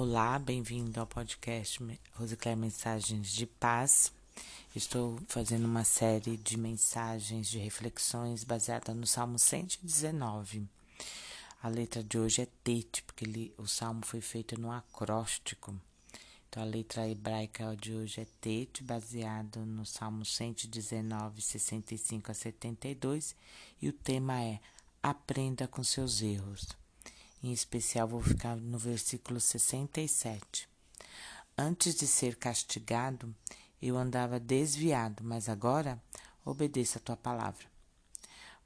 Olá, bem-vindo ao podcast Rosicler Mensagens de Paz. Estou fazendo uma série de mensagens, de reflexões baseada no Salmo 119. A letra de hoje é Tete, porque ele, o salmo foi feito no acróstico. Então, a letra hebraica de hoje é Tete, baseado no Salmo 119, 65 a 72, e o tema é Aprenda com seus erros. Em especial, vou ficar no versículo 67. Antes de ser castigado, eu andava desviado, mas agora obedeço a tua palavra.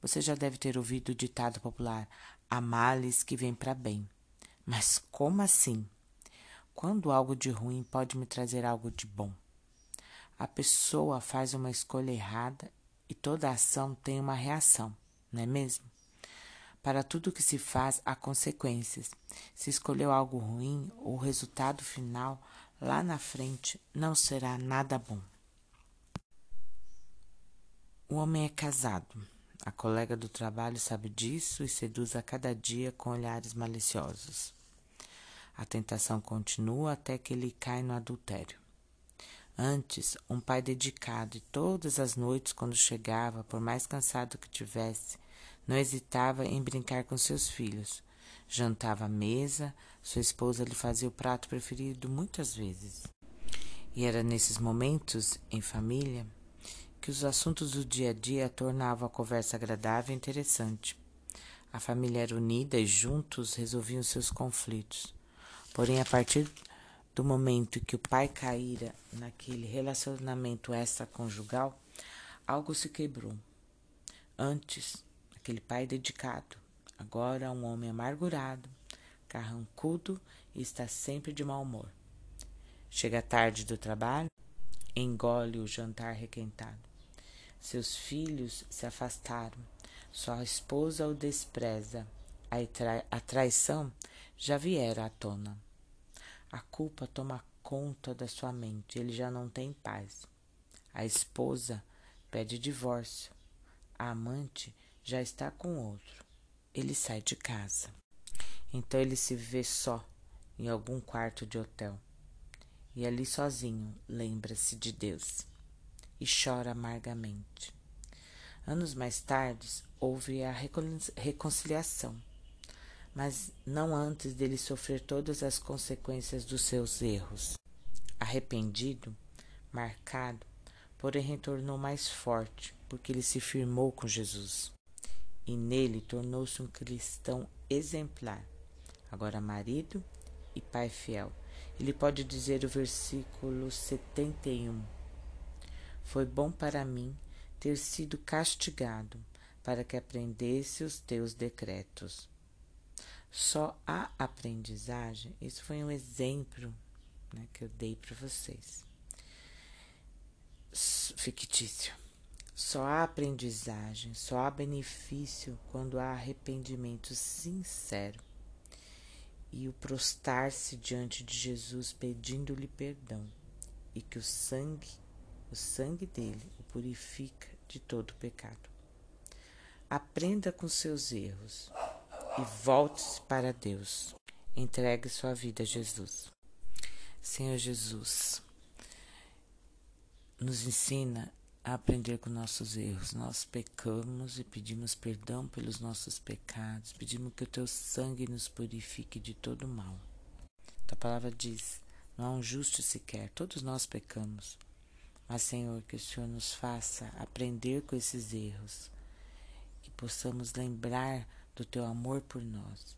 Você já deve ter ouvido o ditado popular: há males que vêm para bem. Mas como assim? Quando algo de ruim pode me trazer algo de bom? A pessoa faz uma escolha errada e toda ação tem uma reação, não é mesmo? Para tudo que se faz, há consequências. Se escolheu algo ruim, o resultado final, lá na frente, não será nada bom. O homem é casado. A colega do trabalho sabe disso e seduz a cada dia com olhares maliciosos. A tentação continua até que ele cai no adultério. Antes, um pai dedicado e todas as noites, quando chegava, por mais cansado que tivesse, não hesitava em brincar com seus filhos. Jantava à mesa, sua esposa lhe fazia o prato preferido muitas vezes. E era nesses momentos, em família, que os assuntos do dia a dia tornavam a conversa agradável e interessante. A família era unida e juntos resolviam seus conflitos. Porém, a partir do momento que o pai caíra naquele relacionamento extraconjugal, algo se quebrou. Antes, aquele pai dedicado, agora um homem amargurado, carrancudo e está sempre de mau humor. Chega tarde do trabalho, engole o jantar requentado. Seus filhos se afastaram, sua esposa o despreza, a, trai a traição já viera à tona. A culpa toma conta da sua mente, ele já não tem paz. A esposa pede divórcio, a amante já está com outro. Ele sai de casa. Então ele se vê só em algum quarto de hotel. E ali sozinho lembra-se de Deus e chora amargamente. Anos mais tarde houve a reconciliação, mas não antes dele sofrer todas as consequências dos seus erros. Arrependido, marcado, porém retornou mais forte, porque ele se firmou com Jesus e nele tornou-se um cristão exemplar. Agora, marido e pai fiel. Ele pode dizer o versículo 71. Foi bom para mim ter sido castigado, para que aprendesse os teus decretos. Só a aprendizagem, isso foi um exemplo né, que eu dei para vocês. Fictício. Só há aprendizagem, só há benefício quando há arrependimento sincero e o prostrar-se diante de Jesus pedindo-lhe perdão e que o sangue, o sangue dele o purifica de todo pecado. Aprenda com seus erros e volte-se para Deus. Entregue sua vida a Jesus. Senhor Jesus, nos ensina a aprender com nossos erros. Nós pecamos e pedimos perdão pelos nossos pecados, pedimos que o teu sangue nos purifique de todo mal. Tua palavra diz: não há um justo sequer, todos nós pecamos. Mas, Senhor, que o Senhor nos faça aprender com esses erros, que possamos lembrar do teu amor por nós.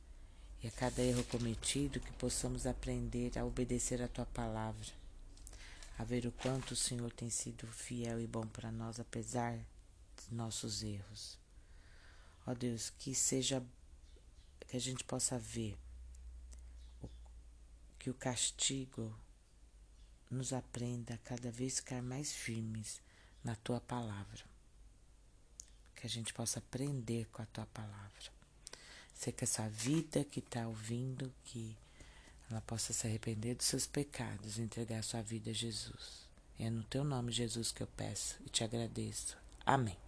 E a cada erro cometido, que possamos aprender a obedecer a tua palavra a ver o quanto o Senhor tem sido fiel e bom para nós, apesar de nossos erros. Ó Deus, que seja, que a gente possa ver o, que o castigo nos aprenda a cada vez ficar mais firmes na tua palavra. Que a gente possa aprender com a tua palavra. Sei que essa vida que está ouvindo, que ela possa se arrepender dos seus pecados e entregar sua vida a Jesus. É no teu nome, Jesus, que eu peço e te agradeço. Amém.